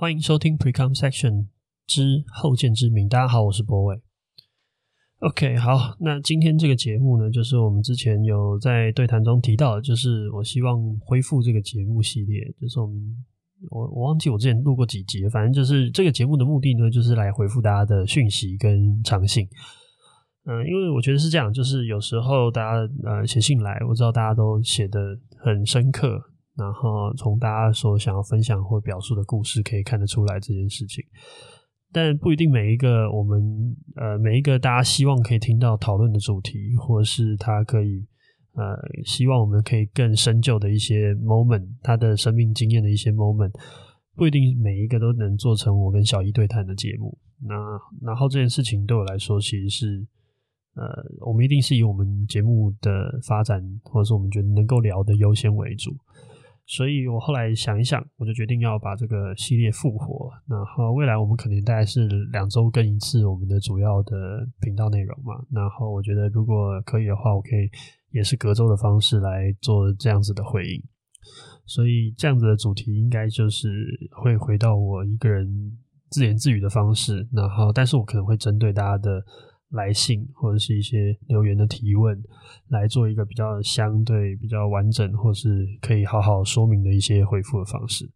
欢迎收听 Precom Section 之后见之明。大家好，我是博伟。OK，好，那今天这个节目呢，就是我们之前有在对谈中提到的，就是我希望恢复这个节目系列，就是我们我我忘记我之前录过几集，反正就是这个节目的目的呢，就是来回复大家的讯息跟长信。嗯，因为我觉得是这样，就是有时候大家呃写信来，我知道大家都写的很深刻，然后从大家所想要分享或表述的故事可以看得出来这件事情，但不一定每一个我们呃每一个大家希望可以听到讨论的主题，或是他可以呃希望我们可以更深究的一些 moment，他的生命经验的一些 moment，不一定每一个都能做成我跟小一对谈的节目。那然后这件事情对我来说其实是。呃，我们一定是以我们节目的发展，或者是我们觉得能够聊的优先为主。所以我后来想一想，我就决定要把这个系列复活。然后未来我们可能大概是两周更一次我们的主要的频道内容嘛。然后我觉得如果可以的话，我可以也是隔周的方式来做这样子的回应。所以这样子的主题应该就是会回到我一个人自言自语的方式。然后，但是我可能会针对大家的。来信或者是一些留言的提问，来做一个比较相对比较完整，或是可以好好说明的一些回复的方式。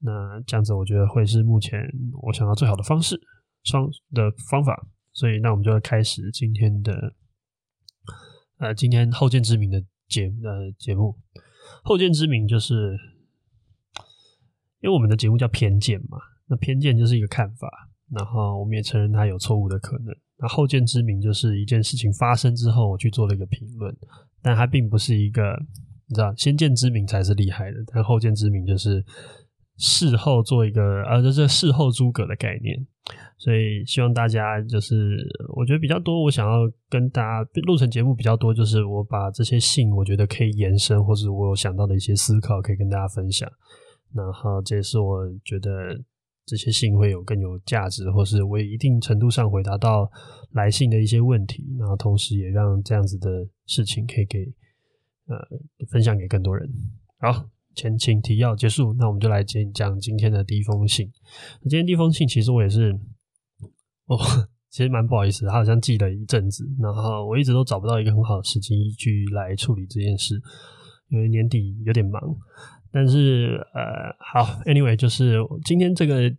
那这样子，我觉得会是目前我想到最好的方式，双的方法。所以，那我们就要开始今天的，呃，今天后见之明的节呃节目。后见之明就是，因为我们的节目叫偏见嘛，那偏见就是一个看法，然后我们也承认它有错误的可能。那后见之明就是一件事情发生之后，我去做了一个评论，但它并不是一个，你知道，先见之明才是厉害的，但后见之明就是事后做一个，呃，就是事后诸葛的概念。所以希望大家就是，我觉得比较多，我想要跟大家录成节目比较多，就是我把这些信，我觉得可以延伸，或者我有想到的一些思考，可以跟大家分享。然后这也是我觉得。这些信会有更有价值，或是为一定程度上回答到来信的一些问题，然后同时也让这样子的事情可以给呃分享给更多人。好，前情提要结束，那我们就来讲讲今天的第一封信。今天第一封信其实我也是，哦，其实蛮不好意思，他好像寄了一阵子，然后我一直都找不到一个很好的时机去来处理这件事，因为年底有点忙。但是呃，好，anyway，就是今天这个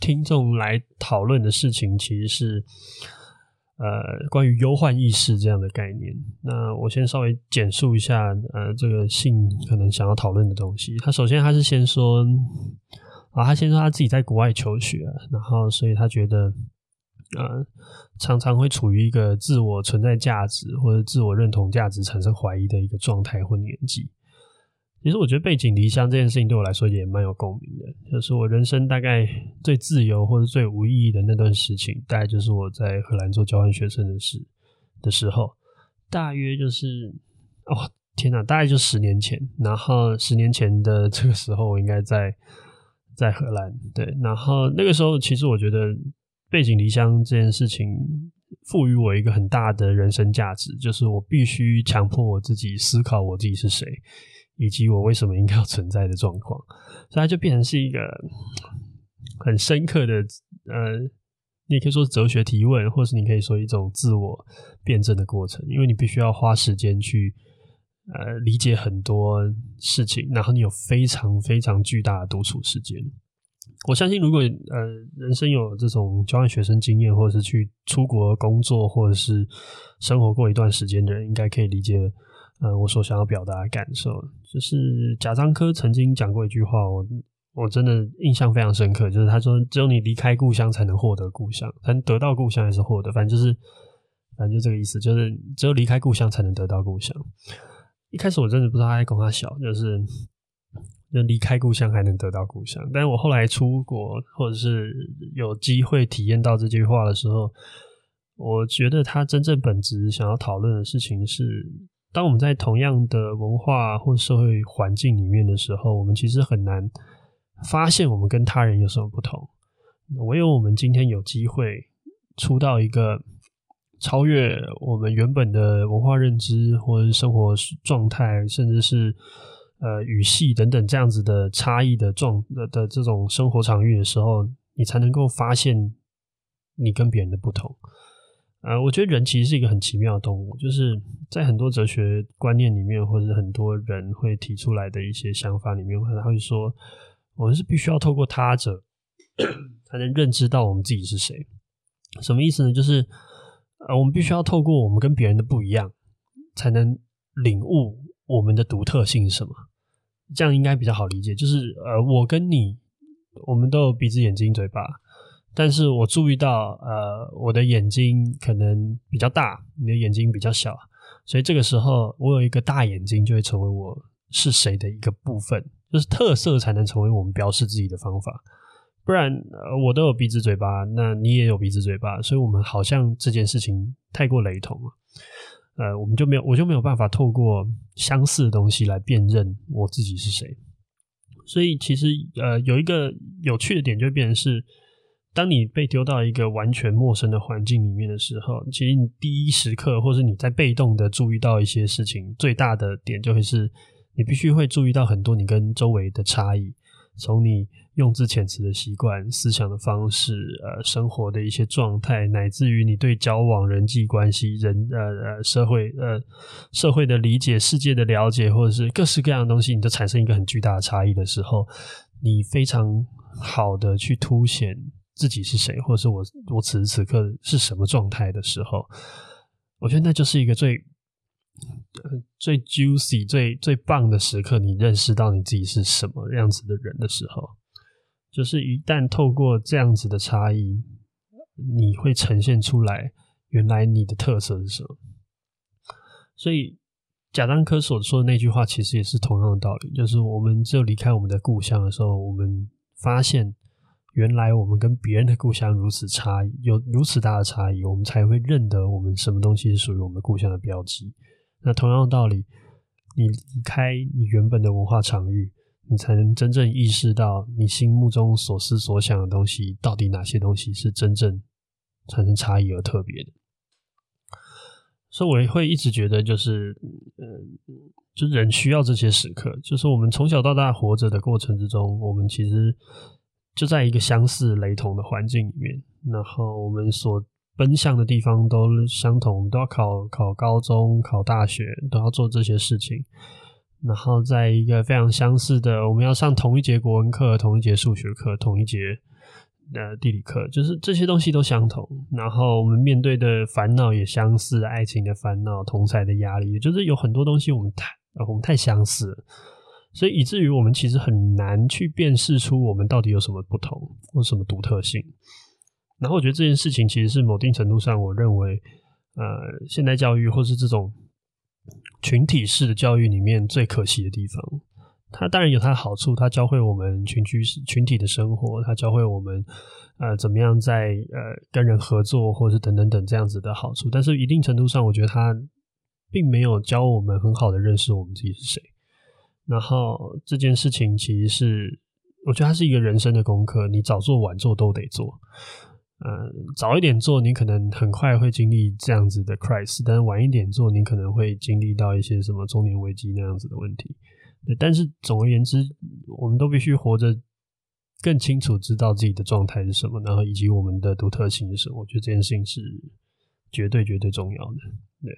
听众来讨论的事情，其实是呃关于忧患意识这样的概念。那我先稍微简述一下，呃，这个信可能想要讨论的东西。他首先他是先说，啊，他先说他自己在国外求学，然后所以他觉得，呃，常常会处于一个自我存在价值或者自我认同价值产生怀疑的一个状态或年纪。其实我觉得背井离乡这件事情对我来说也蛮有共鸣的，就是我人生大概最自由或者最无意义的那段事情，大概就是我在荷兰做交换学生的事的时候，大约就是哦天哪，大概就十年前，然后十年前的这个时候我应该在在荷兰，对，然后那个时候其实我觉得背井离乡这件事情赋予我一个很大的人生价值，就是我必须强迫我自己思考我自己是谁。以及我为什么应该要存在的状况，所以它就变成是一个很深刻的，呃，你也可以说哲学提问，或是你可以说一种自我辩证的过程，因为你必须要花时间去呃理解很多事情，然后你有非常非常巨大的独处时间。我相信，如果呃人生有这种交换学生经验，或者是去出国工作，或者是生活过一段时间的人，应该可以理解。呃，我所想要表达的感受，就是贾樟柯曾经讲过一句话，我我真的印象非常深刻，就是他说，只有你离开故乡，才能获得故乡，才能得到故乡，还是获得，反正就是，反正就这个意思，就是只有离开故乡，才能得到故乡。一开始我真的不知道他在跟他小，就是就离开故乡还能得到故乡，但是我后来出国，或者是有机会体验到这句话的时候，我觉得他真正本质想要讨论的事情是。当我们在同样的文化或社会环境里面的时候，我们其实很难发现我们跟他人有什么不同。唯有我们今天有机会出到一个超越我们原本的文化认知或者生活状态，甚至是呃语系等等这样子的差异的状的的这种生活场域的时候，你才能够发现你跟别人的不同。呃，我觉得人其实是一个很奇妙的动物，就是在很多哲学观念里面，或者很多人会提出来的一些想法里面，他会说，我们是必须要透过他者 才能认知到我们自己是谁。什么意思呢？就是呃，我们必须要透过我们跟别人的不一样，才能领悟我们的独特性是什么。这样应该比较好理解。就是呃，我跟你，我们都有鼻子、眼睛、嘴巴。但是我注意到，呃，我的眼睛可能比较大，你的眼睛比较小，所以这个时候我有一个大眼睛，就会成为我是谁的一个部分，就是特色才能成为我们标示自己的方法。不然，呃，我都有鼻子嘴巴，那你也有鼻子嘴巴，所以我们好像这件事情太过雷同了，呃，我们就没有，我就没有办法透过相似的东西来辨认我自己是谁。所以其实，呃，有一个有趣的点就变成是。当你被丢到一个完全陌生的环境里面的时候，其实你第一时刻，或是你在被动的注意到一些事情，最大的点就会是你必须会注意到很多你跟周围的差异，从你用字遣词的习惯、思想的方式、呃，生活的一些状态，乃至于你对交往、人际关系、人呃呃社会呃社会的理解、世界的了解，或者是各式各样的东西，你都产生一个很巨大的差异的时候，你非常好的去凸显。自己是谁，或者是我我此时此刻是什么状态的时候，我觉得那就是一个最最 juicy、最最棒的时刻。你认识到你自己是什么样子的人的时候，就是一旦透过这样子的差异，你会呈现出来原来你的特色是什么。所以贾樟柯所说的那句话，其实也是同样的道理，就是我们只有离开我们的故乡的时候，我们发现。原来我们跟别人的故乡如此差异，有如此大的差异，我们才会认得我们什么东西是属于我们故乡的标记。那同样的道理，你离开你原本的文化场域，你才能真正意识到你心目中所思所想的东西，到底哪些东西是真正产生差异而特别的。所以我也会一直觉得，就是，嗯，就人需要这些时刻，就是我们从小到大活着的过程之中，我们其实。就在一个相似雷同的环境里面，然后我们所奔向的地方都相同，我们都要考考高中、考大学，都要做这些事情。然后在一个非常相似的，我们要上同一节国文课、同一节数学课、同一节呃地理课，就是这些东西都相同。然后我们面对的烦恼也相似，爱情的烦恼、同才的压力，就是有很多东西我们太我们太相似了。所以以至于我们其实很难去辨识出我们到底有什么不同或什么独特性。然后我觉得这件事情其实是某定程度上，我认为，呃，现代教育或是这种群体式的教育里面最可惜的地方。它当然有它的好处，它教会我们群居群体的生活，它教会我们呃怎么样在呃跟人合作，或是等等等这样子的好处。但是一定程度上，我觉得它并没有教我们很好的认识我们自己是谁。然后这件事情其实是，我觉得它是一个人生的功课，你早做晚做都得做。嗯，早一点做，你可能很快会经历这样子的 crisis，但是晚一点做，你可能会经历到一些什么中年危机那样子的问题。对，但是总而言之，我们都必须活着更清楚知道自己的状态是什么，然后以及我们的独特性是什么。我觉得这件事情是绝对绝对重要的。对，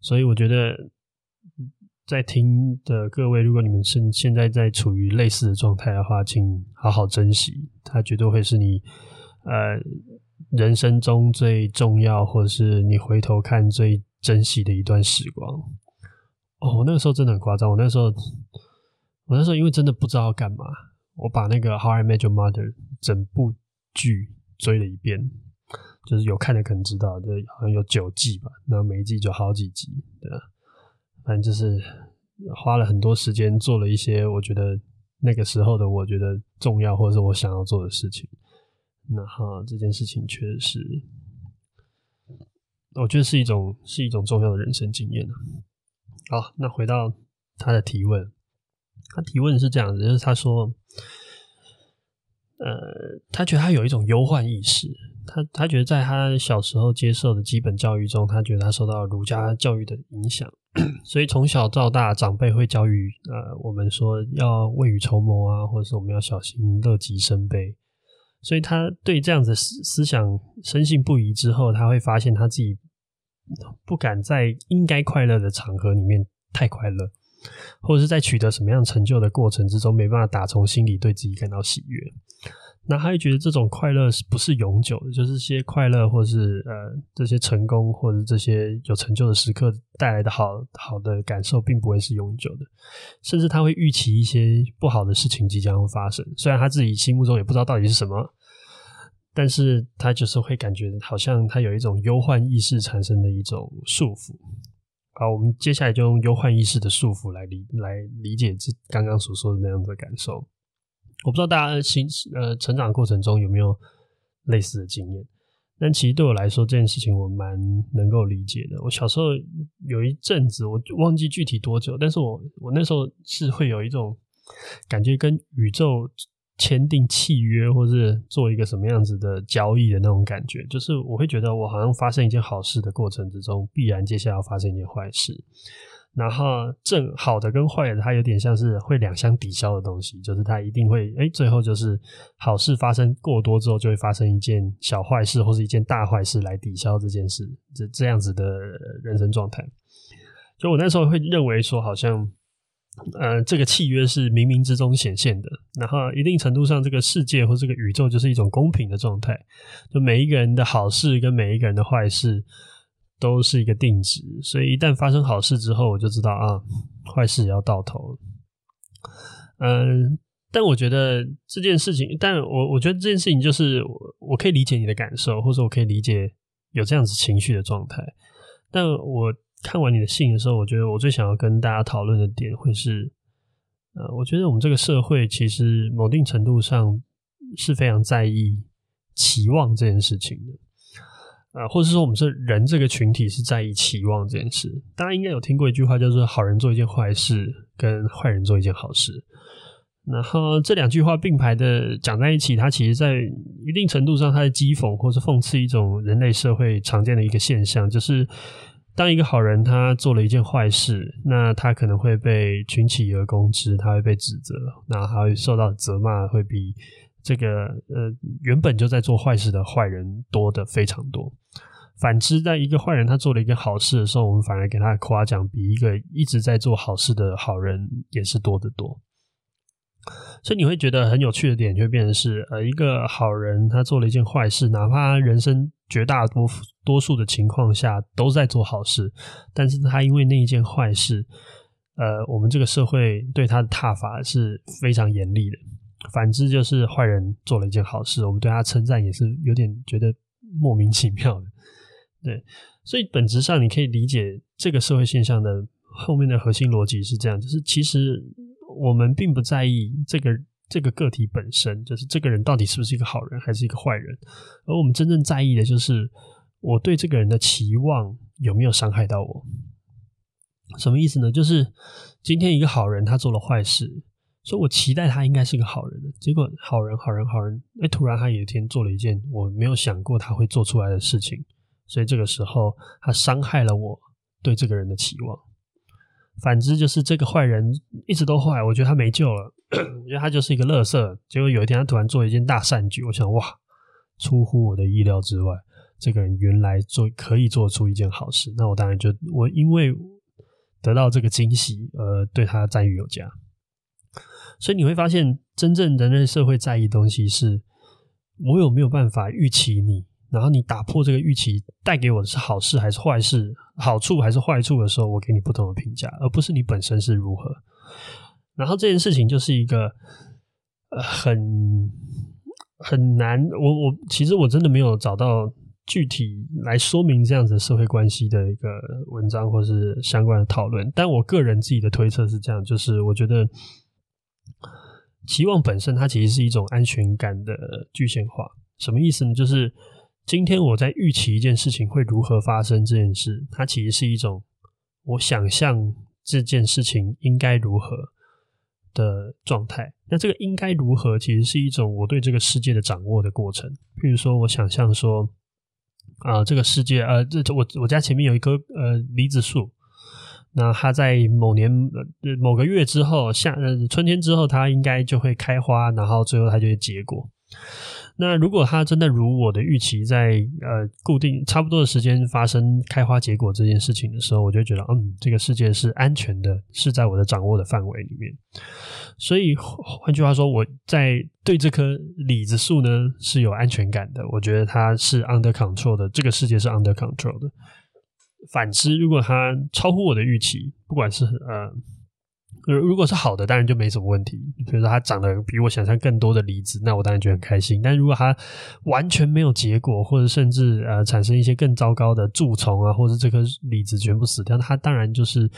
所以我觉得。在听的各位，如果你们是现在在处于类似的状态的话，请好好珍惜，它绝对会是你呃人生中最重要，或者是你回头看最珍惜的一段时光。哦，我那个时候真的很夸张，我那时候我那时候因为真的不知道干嘛，我把那个《How I Met Your Mother》整部剧追了一遍，就是有看的可能知道，就好像有九季吧，那每一季就好几集，对？反正就是花了很多时间做了一些我觉得那个时候的我觉得重要或者是我想要做的事情。那哈，这件事情确实，我觉得是一种是一种重要的人生经验。好，那回到他的提问，他提问是这样子，就是他说，呃，他觉得他有一种忧患意识，他他觉得在他小时候接受的基本教育中，他觉得他受到儒家教育的影响，所以从小到大，长辈会教育呃我们说要未雨绸缪啊，或者是我们要小心乐极生悲。所以他对这样子思思想深信不疑之后，他会发现他自己不敢在应该快乐的场合里面太快乐，或者是在取得什么样成就的过程之中，没办法打从心里对自己感到喜悦。那他会觉得这种快乐是不是永久的？就是些快乐，或是呃这些成功，或者这些有成就的时刻带来的好好的感受，并不会是永久的。甚至他会预期一些不好的事情即将会发生，虽然他自己心目中也不知道到底是什么，但是他就是会感觉好像他有一种忧患意识产生的一种束缚。好，我们接下来就用忧患意识的束缚来理来理解这刚刚所说的那样的感受。我不知道大家心呃成长过程中有没有类似的经验，但其实对我来说这件事情我蛮能够理解的。我小时候有一阵子，我忘记具体多久，但是我我那时候是会有一种感觉，跟宇宙签订契约，或是做一个什么样子的交易的那种感觉，就是我会觉得我好像发生一件好事的过程之中，必然接下来要发生一件坏事。然后正好的跟坏的，它有点像是会两相抵消的东西，就是它一定会诶，最后就是好事发生过多之后，就会发生一件小坏事或是一件大坏事来抵消这件事，这这样子的人生状态。就我那时候会认为说，好像呃这个契约是冥冥之中显现的，然后一定程度上，这个世界或这个宇宙就是一种公平的状态，就每一个人的好事跟每一个人的坏事。都是一个定值，所以一旦发生好事之后，我就知道啊，坏事也要到头。嗯，但我觉得这件事情，但我我觉得这件事情就是我我可以理解你的感受，或者我可以理解有这样子情绪的状态。但我看完你的信的时候，我觉得我最想要跟大家讨论的点会是，呃，我觉得我们这个社会其实某定程度上是非常在意期望这件事情的。啊，或者说我们是人这个群体是在意期望这件事。大家应该有听过一句话，叫做“好人做一件坏事，跟坏人做一件好事”。然后这两句话并排的讲在一起，它其实在一定程度上，它在讥讽或是讽刺一种人类社会常见的一个现象，就是当一个好人他做了一件坏事，那他可能会被群起而攻之，他会被指责，那他会受到责骂，会比。这个呃，原本就在做坏事的坏人多的非常多。反之，在一个坏人他做了一个好事的时候，我们反而给他夸奖比一个一直在做好事的好人也是多得多。所以你会觉得很有趣的点，就变成是呃，一个好人他做了一件坏事，哪怕人生绝大多数多数的情况下都在做好事，但是他因为那一件坏事，呃，我们这个社会对他的挞伐是非常严厉的。反之，就是坏人做了一件好事，我们对他称赞也是有点觉得莫名其妙的。对，所以本质上你可以理解这个社会现象的后面的核心逻辑是这样：就是其实我们并不在意这个这个个体本身，就是这个人到底是不是一个好人还是一个坏人，而我们真正在意的就是我对这个人的期望有没有伤害到我。什么意思呢？就是今天一个好人他做了坏事。所以我期待他应该是个好人的，结果好人好人好人，哎，突然他有一天做了一件我没有想过他会做出来的事情，所以这个时候他伤害了我对这个人的期望。反之，就是这个坏人一直都坏，我觉得他没救了，我觉得他就是一个垃圾。结果有一天他突然做一件大善举，我想哇，出乎我的意料之外，这个人原来做可以做出一件好事，那我当然就我因为得到这个惊喜，而对他赞誉有加。所以你会发现，真正人类社会在意的东西是，我有没有办法预期你，然后你打破这个预期，带给我的是好事还是坏事，好处还是坏处的时候，我给你不同的评价，而不是你本身是如何。然后这件事情就是一个，很很难。我我其实我真的没有找到具体来说明这样子社会关系的一个文章或是相关的讨论，但我个人自己的推测是这样，就是我觉得。期望本身，它其实是一种安全感的具象化。什么意思呢？就是今天我在预期一件事情会如何发生这件事，它其实是一种我想象这件事情应该如何的状态。那这个应该如何，其实是一种我对这个世界的掌握的过程。譬如说，我想象说，啊、这个世界，呃，这我我家前面有一棵呃梨子树，那它在某年某个月之后，夏呃春天之后，它应该就会开花，然后最后它就会结果。那如果它真的如我的预期，在呃固定差不多的时间发生开花结果这件事情的时候，我就觉得，嗯，这个世界是安全的，是在我的掌握的范围里面。所以换句话说，我在对这棵李子树呢是有安全感的。我觉得它是 under control 的，这个世界是 under control 的。反之，如果它超乎我的预期，不管是呃。如果是好的，当然就没什么问题。比如说它长得比我想象更多的李子，那我当然觉得很开心。但如果它完全没有结果，或者甚至呃产生一些更糟糕的蛀虫啊，或者这颗李子全部死掉，它当然就是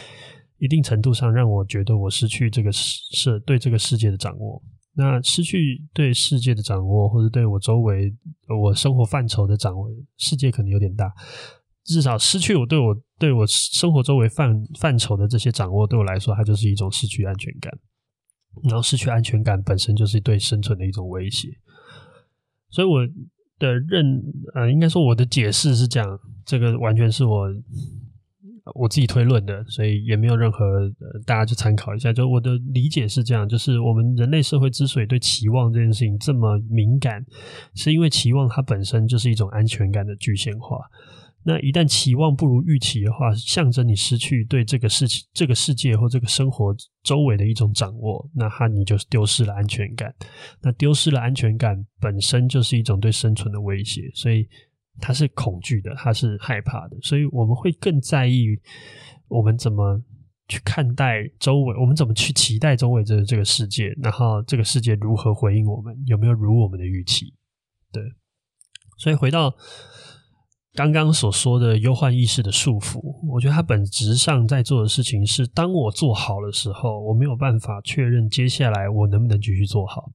一定程度上让我觉得我失去这个世对这个世界的掌握。那失去对世界的掌握，或者对我周围我生活范畴的掌握，世界可能有点大。至少失去我对我对我生活周围范范畴的这些掌握，对我来说，它就是一种失去安全感。然后失去安全感本身就是对生存的一种威胁。所以我的认呃，应该说我的解释是这样，这个完全是我我自己推论的，所以也没有任何呃，大家去参考一下。就我的理解是这样，就是我们人类社会之所以对期望这件事情这么敏感，是因为期望它本身就是一种安全感的具现化。那一旦期望不如预期的话，象征你失去对这个事情、这个世界或这个生活周围的一种掌握，那它你就是丢失了安全感。那丢失了安全感本身就是一种对生存的威胁，所以它是恐惧的，它是害怕的。所以我们会更在意我们怎么去看待周围，我们怎么去期待周围这这个世界，然后这个世界如何回应我们，有没有如我们的预期？对，所以回到。刚刚所说的忧患意识的束缚，我觉得它本质上在做的事情是：当我做好的时候，我没有办法确认接下来我能不能继续做好，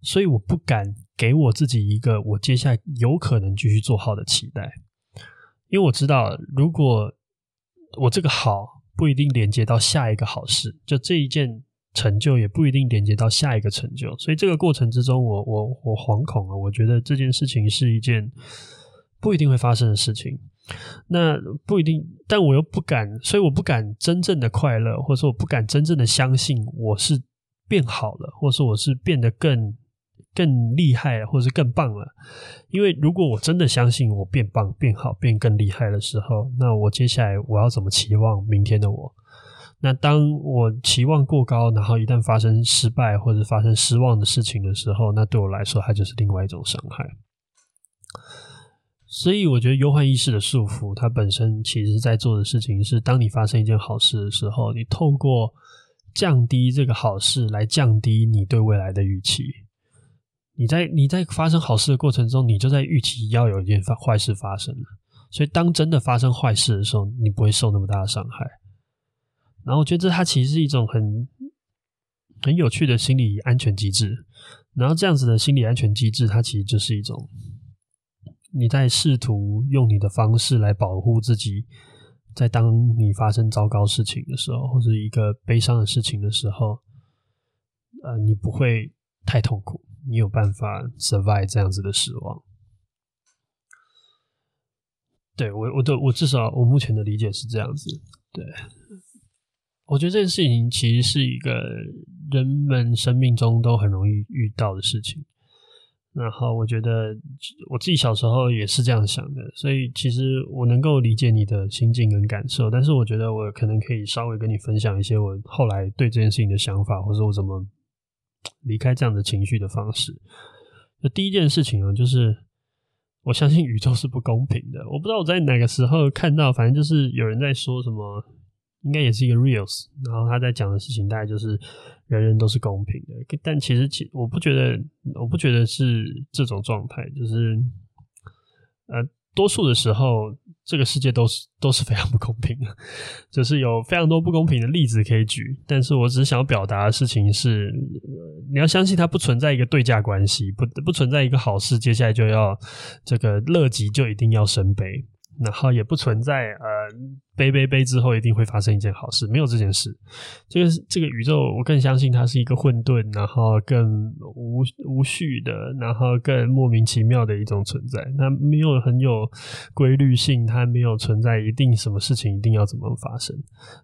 所以我不敢给我自己一个我接下来有可能继续做好的期待，因为我知道，如果我这个好不一定连接到下一个好事，就这一件成就也不一定连接到下一个成就，所以这个过程之中我，我我我惶恐了。我觉得这件事情是一件。不一定会发生的事情，那不一定，但我又不敢，所以我不敢真正的快乐，或者说我不敢真正的相信我是变好了，或者说我是变得更更厉害，或者是更棒了。因为如果我真的相信我变棒、变好、变更厉害的时候，那我接下来我要怎么期望明天的我？那当我期望过高，然后一旦发生失败或者发生失望的事情的时候，那对我来说，它就是另外一种伤害。所以我觉得忧患意识的束缚，它本身其实在做的事情是：当你发生一件好事的时候，你透过降低这个好事来降低你对未来的预期。你在你在发生好事的过程中，你就在预期要有一件坏事发生了。所以当真的发生坏事的时候，你不会受那么大的伤害。然后我觉得这它其实是一种很很有趣的心理安全机制。然后这样子的心理安全机制，它其实就是一种。你在试图用你的方式来保护自己，在当你发生糟糕事情的时候，或者一个悲伤的事情的时候，呃，你不会太痛苦，你有办法 survive 这样子的失望。对，我，我的，我至少我目前的理解是这样子。对，我觉得这件事情其实是一个人们生命中都很容易遇到的事情。然后我觉得我自己小时候也是这样想的，所以其实我能够理解你的心境跟感受，但是我觉得我可能可以稍微跟你分享一些我后来对这件事情的想法，或者我怎么离开这样的情绪的方式。那第一件事情啊，就是我相信宇宙是不公平的。我不知道我在哪个时候看到，反正就是有人在说什么。应该也是一个 reels，然后他在讲的事情大概就是人人都是公平的，但其实其我不觉得，我不觉得是这种状态，就是呃，多数的时候这个世界都是都是非常不公平的，就是有非常多不公平的例子可以举，但是我只是想要表达的事情是，你要相信它不存在一个对价关系，不不存在一个好事接下来就要这个乐极就一定要生悲。然后也不存在呃背背背之后一定会发生一件好事，没有这件事。这个这个宇宙，我更相信它是一个混沌，然后更无无序的，然后更莫名其妙的一种存在。它没有很有规律性，它没有存在一定什么事情一定要怎么发生，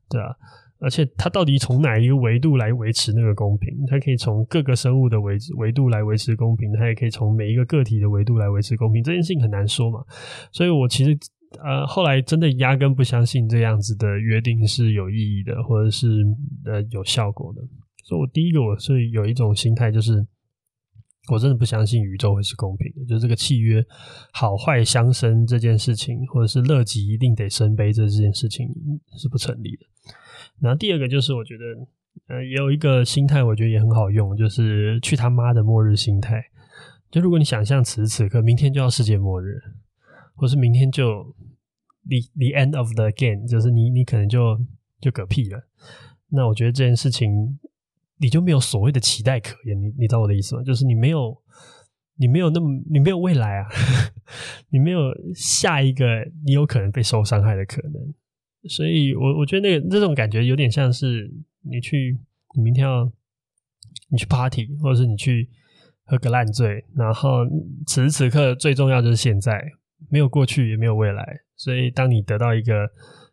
对啊。而且它到底从哪一个维度来维持那个公平？它可以从各个生物的维维度来维持公平，它也可以从每一个个体的维度来维持公平。这件事情很难说嘛，所以我其实呃后来真的压根不相信这样子的约定是有意义的，或者是呃有效果的。所以我第一个我是有一种心态，就是我真的不相信宇宙会是公平的，就是这个契约好坏相生这件事情，或者是乐极一定得生悲这这件事情是不成立的。然后第二个就是，我觉得，呃，也有一个心态，我觉得也很好用，就是去他妈的末日心态。就如果你想象此时此刻，明天就要世界末日，或是明天就 the the end of the game，就是你你可能就就嗝屁了。那我觉得这件事情，你就没有所谓的期待可言。你你知道我的意思吗？就是你没有你没有那么你没有未来啊，你没有下一个你有可能被受伤害的可能。所以我，我我觉得那个这种感觉有点像是你去，你明天要你去 party，或者是你去喝个烂醉，然后此时此刻最重要就是现在，没有过去也没有未来。所以，当你得到一个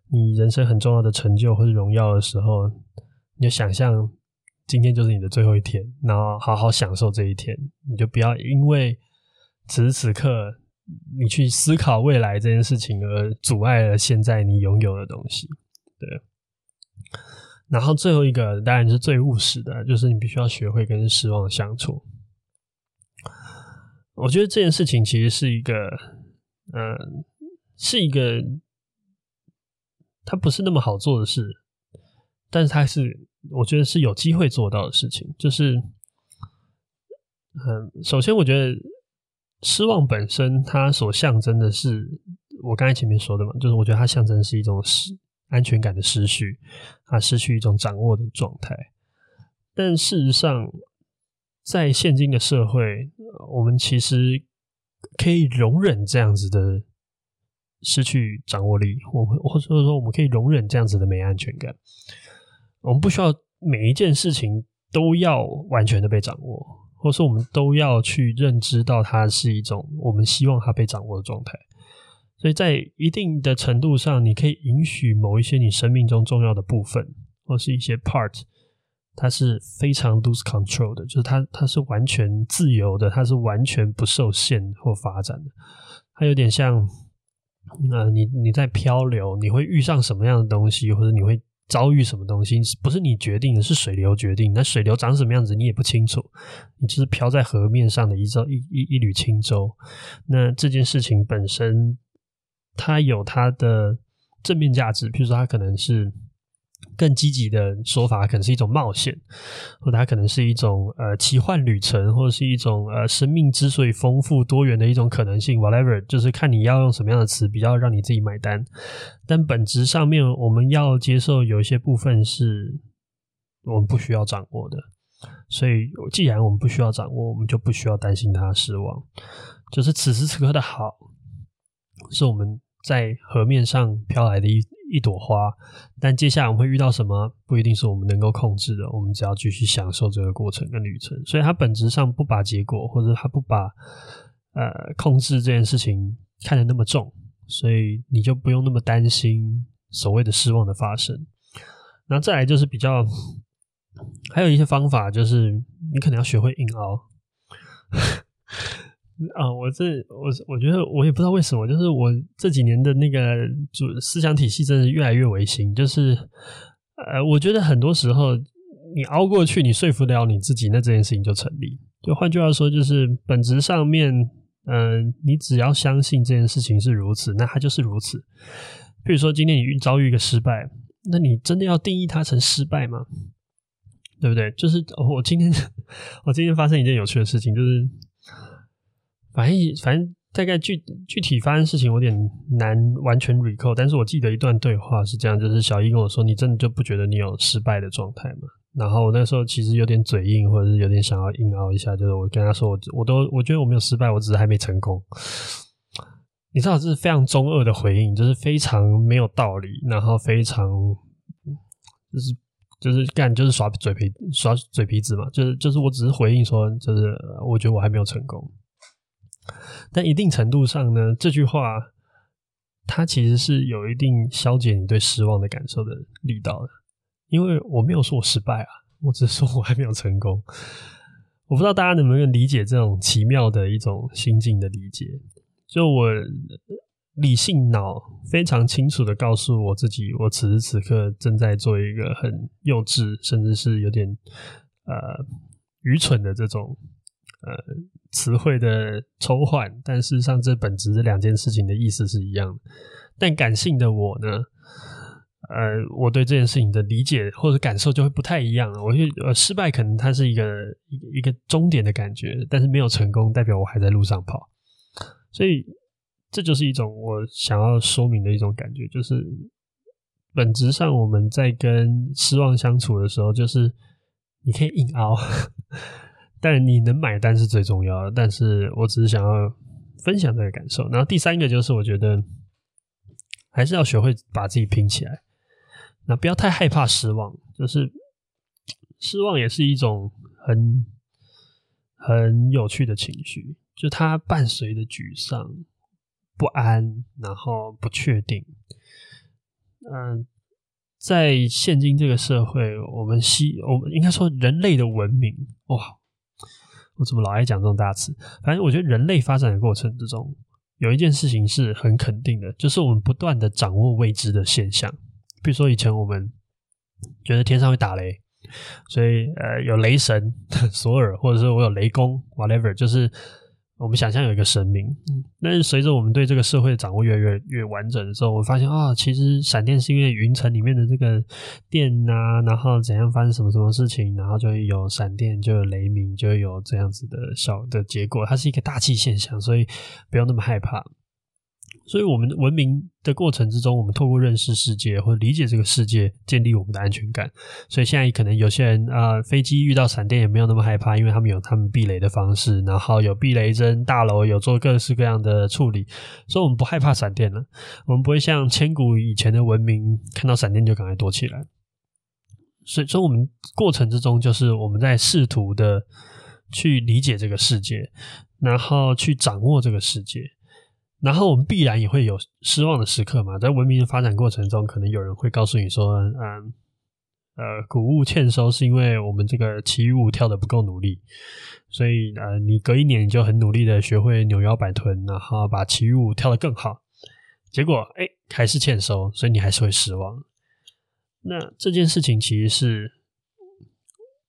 你人生很重要的成就或者荣耀的时候，你就想象今天就是你的最后一天，然后好好享受这一天。你就不要因为此时此刻。你去思考未来这件事情，而阻碍了现在你拥有的东西。对，然后最后一个当然是最务实的，就是你必须要学会跟失望相处。我觉得这件事情其实是一个，嗯，是一个，它不是那么好做的事，但是它是我觉得是有机会做到的事情。就是，嗯，首先我觉得。失望本身，它所象征的是我刚才前面说的嘛，就是我觉得它象征是一种失安全感的失去，它失去一种掌握的状态。但事实上，在现今的社会，我们其实可以容忍这样子的失去掌握力，我们或者说我们可以容忍这样子的没安全感。我们不需要每一件事情都要完全的被掌握。或是我们都要去认知到，它是一种我们希望它被掌握的状态。所以在一定的程度上，你可以允许某一些你生命中重要的部分，或是一些 part，它是非常 lose control 的，就是它它是完全自由的，它是完全不受限或发展的。它有点像，呃，你你在漂流，你会遇上什么样的东西，或者你会。遭遇什么东西不是你决定的，是水流决定。那水流长什么样子，你也不清楚。你只是漂在河面上的一艘一一一缕轻舟。那这件事情本身，它有它的正面价值，譬如说，它可能是。更积极的说法，可能是一种冒险，或它可能是一种呃奇幻旅程，或者是一种呃生命之所以丰富多元的一种可能性。Whatever，就是看你要用什么样的词比较让你自己买单。但本质上面，我们要接受有一些部分是我们不需要掌握的。所以，既然我们不需要掌握，我们就不需要担心它失望。就是此时此刻的好，是我们在河面上飘来的一。一朵花，但接下来我们会遇到什么，不一定是我们能够控制的。我们只要继续享受这个过程跟旅程。所以，它本质上不把结果，或者它不把呃控制这件事情看得那么重，所以你就不用那么担心所谓的失望的发生。然后再来就是比较，还有一些方法，就是你可能要学会硬熬。啊，我这我我觉得我也不知道为什么，就是我这几年的那个主思想体系真的越来越违心。就是呃，我觉得很多时候你熬过去，你说服得了你自己，那这件事情就成立。就换句话说，就是本质上面，嗯、你只要相信这件事情是如此，那它就是如此。比如说今天你遭遇一个失败，那你真的要定义它成失败吗？对不对？就是我今天 我今天发生一件有趣的事情，就是。反正反正大概具具体发生事情有点难完全 recall，但是我记得一段对话是这样，就是小一跟我说：“你真的就不觉得你有失败的状态吗？”然后我那时候其实有点嘴硬，或者是有点想要硬凹一下，就是我跟他说：“我我都我觉得我没有失败，我只是还没成功。”你知道这是非常中二的回应，就是非常没有道理，然后非常就是就是干就是耍嘴皮耍嘴皮子嘛，就是就是我只是回应说，就是我觉得我还没有成功。但一定程度上呢，这句话它其实是有一定消解你对失望的感受的力道的，因为我没有说我失败啊，我只是说我还没有成功。我不知道大家能不能理解这种奇妙的一种心境的理解。就我理性脑非常清楚的告诉我自己，我此时此刻正在做一个很幼稚，甚至是有点呃愚蠢的这种呃词汇的抽换，但事实上这本质这两件事情的意思是一样的。但感性的我呢，呃，我对这件事情的理解或者感受就会不太一样。我觉得呃失败可能它是一个一个一个终点的感觉，但是没有成功代表我还在路上跑。所以，这就是一种我想要说明的一种感觉，就是本质上我们在跟失望相处的时候，就是你可以硬凹，但你能买单是最重要的。但是我只是想要分享这个感受。然后第三个就是，我觉得还是要学会把自己拼起来，那不要太害怕失望，就是失望也是一种很很有趣的情绪。就它伴随着沮丧、不安，然后不确定。嗯，在现今这个社会，我们希我们应该说人类的文明，哇，我怎么老爱讲这种大词？反正我觉得人类发展的过程之中，有一件事情是很肯定的，就是我们不断的掌握未知的现象。比如说以前我们觉得天上会打雷，所以呃有雷神 索尔，或者说我有雷公，whatever，就是。我们想象有一个神明，嗯，但是随着我们对这个社会的掌握越来越越完整的时候，我们发现啊，其实闪电是因为云层里面的这个电啊，然后怎样发生什么什么事情，然后就会有闪电，就有雷鸣，就会有这样子的小的结果，它是一个大气现象，所以不用那么害怕。所以，我们文明的过程之中，我们透过认识世界或理解这个世界，建立我们的安全感。所以，现在可能有些人啊、飞机遇到闪电也没有那么害怕，因为他们有他们避雷的方式，然后有避雷针，大楼有做各式各样的处理，所以我们不害怕闪电了。我们不会像千古以前的文明，看到闪电就赶快躲起来。所以，所以我们过程之中，就是我们在试图的去理解这个世界，然后去掌握这个世界。然后我们必然也会有失望的时刻嘛，在文明的发展过程中，可能有人会告诉你说，嗯，呃，谷物欠收是因为我们这个奇舞跳得不够努力，所以呃，你隔一年你就很努力的学会扭腰摆臀，然后把奇舞跳得更好，结果哎，还是欠收，所以你还是会失望。那这件事情其实是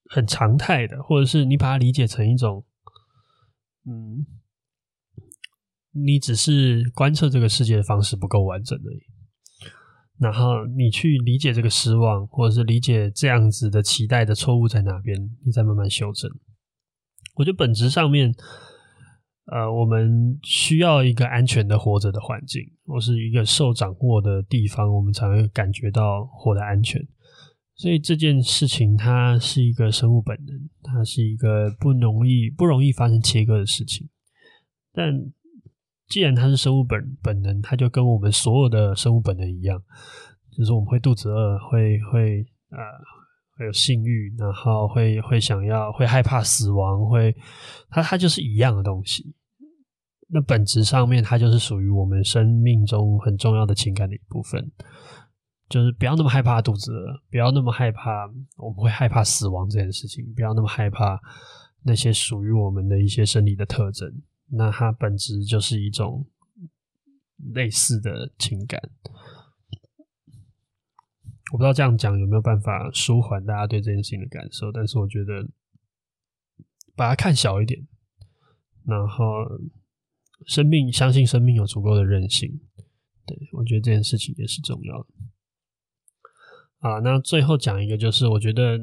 很常态的，或者是你把它理解成一种，嗯。你只是观测这个世界的方式不够完整而已，然后你去理解这个失望，或者是理解这样子的期待的错误在哪边，你再慢慢修正。我觉得本质上面，呃，我们需要一个安全的活着的环境，或是一个受掌握的地方，我们才会感觉到活得安全。所以这件事情它是一个生物本能，它是一个不容易不容易发生切割的事情，但。既然它是生物本本能，它就跟我们所有的生物本能一样，就是我们会肚子饿，会会呃会有性欲，然后会会想要会害怕死亡，会它它就是一样的东西。那本质上面，它就是属于我们生命中很重要的情感的一部分。就是不要那么害怕肚子饿，不要那么害怕我们会害怕死亡这件事情，不要那么害怕那些属于我们的一些生理的特征。那它本质就是一种类似的情感，我不知道这样讲有没有办法舒缓大家对这件事情的感受，但是我觉得把它看小一点，然后生命，相信生命有足够的韧性，对，我觉得这件事情也是重要的。啊，那最后讲一个，就是我觉得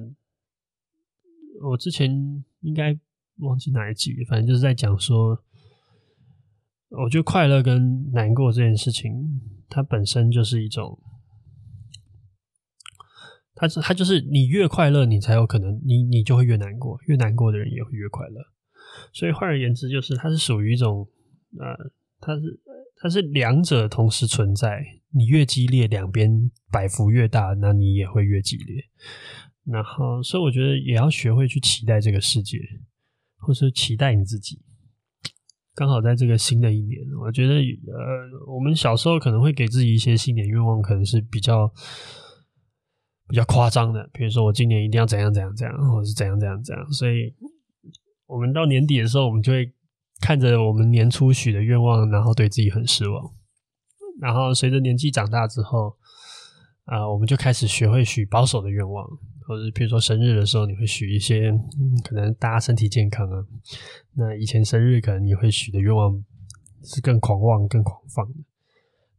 我之前应该忘记哪一集，反正就是在讲说。我觉得快乐跟难过这件事情，它本身就是一种，它是它就是你越快乐，你才有可能，你你就会越难过，越难过的人也会越快乐。所以换而言之，就是它是属于一种，呃，它是它是两者同时存在。你越激烈，两边摆幅越大，那你也会越激烈。然后，所以我觉得也要学会去期待这个世界，或是期待你自己。刚好在这个新的一年，我觉得呃，我们小时候可能会给自己一些新年愿望，可能是比较比较夸张的，比如说我今年一定要怎样怎样怎样，或者是怎样怎样怎样。所以，我们到年底的时候，我们就会看着我们年初许的愿望，然后对自己很失望。然后随着年纪长大之后，啊、我们就开始学会许保守的愿望。或者比如说生日的时候，你会许一些，可能大家身体健康啊。那以前生日可能你会许的愿望是更狂妄、更狂放的。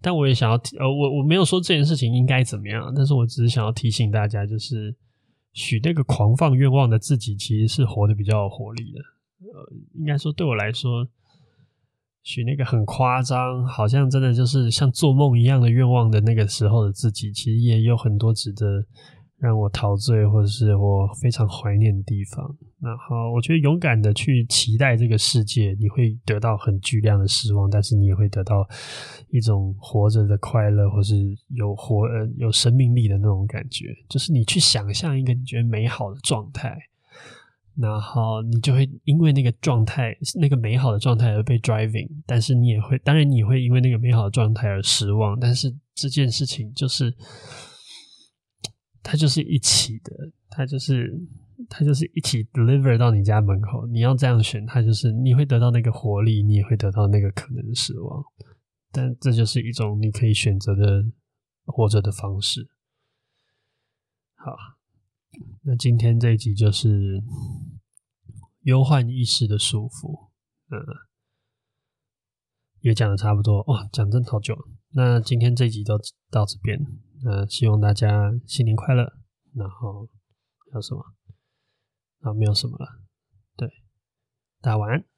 但我也想要提，呃，我我没有说这件事情应该怎么样，但是我只是想要提醒大家，就是许那个狂放愿望的自己，其实是活得比较有活力的。呃，应该说对我来说，许那个很夸张，好像真的就是像做梦一样的愿望的那个时候的自己，其实也有很多值得。让我陶醉，或者是我非常怀念的地方。然后，我觉得勇敢的去期待这个世界，你会得到很巨量的失望，但是你也会得到一种活着的快乐，或是有活呃有生命力的那种感觉。就是你去想象一个你觉得美好的状态，然后你就会因为那个状态，那个美好的状态而被 driving，但是你也会，当然你会因为那个美好的状态而失望。但是这件事情就是。它就是一起的，它就是它就是一起 deliver 到你家门口。你要这样选，它就是你会得到那个活力，你也会得到那个可能的失望。但这就是一种你可以选择的活着的方式。好，那今天这一集就是忧患意识的束缚。呃，也讲的差不多哦，讲真好久。那今天这一集都到这边。那希望大家新年快乐，然后还有什么？啊，没有什么了。对，大家晚安。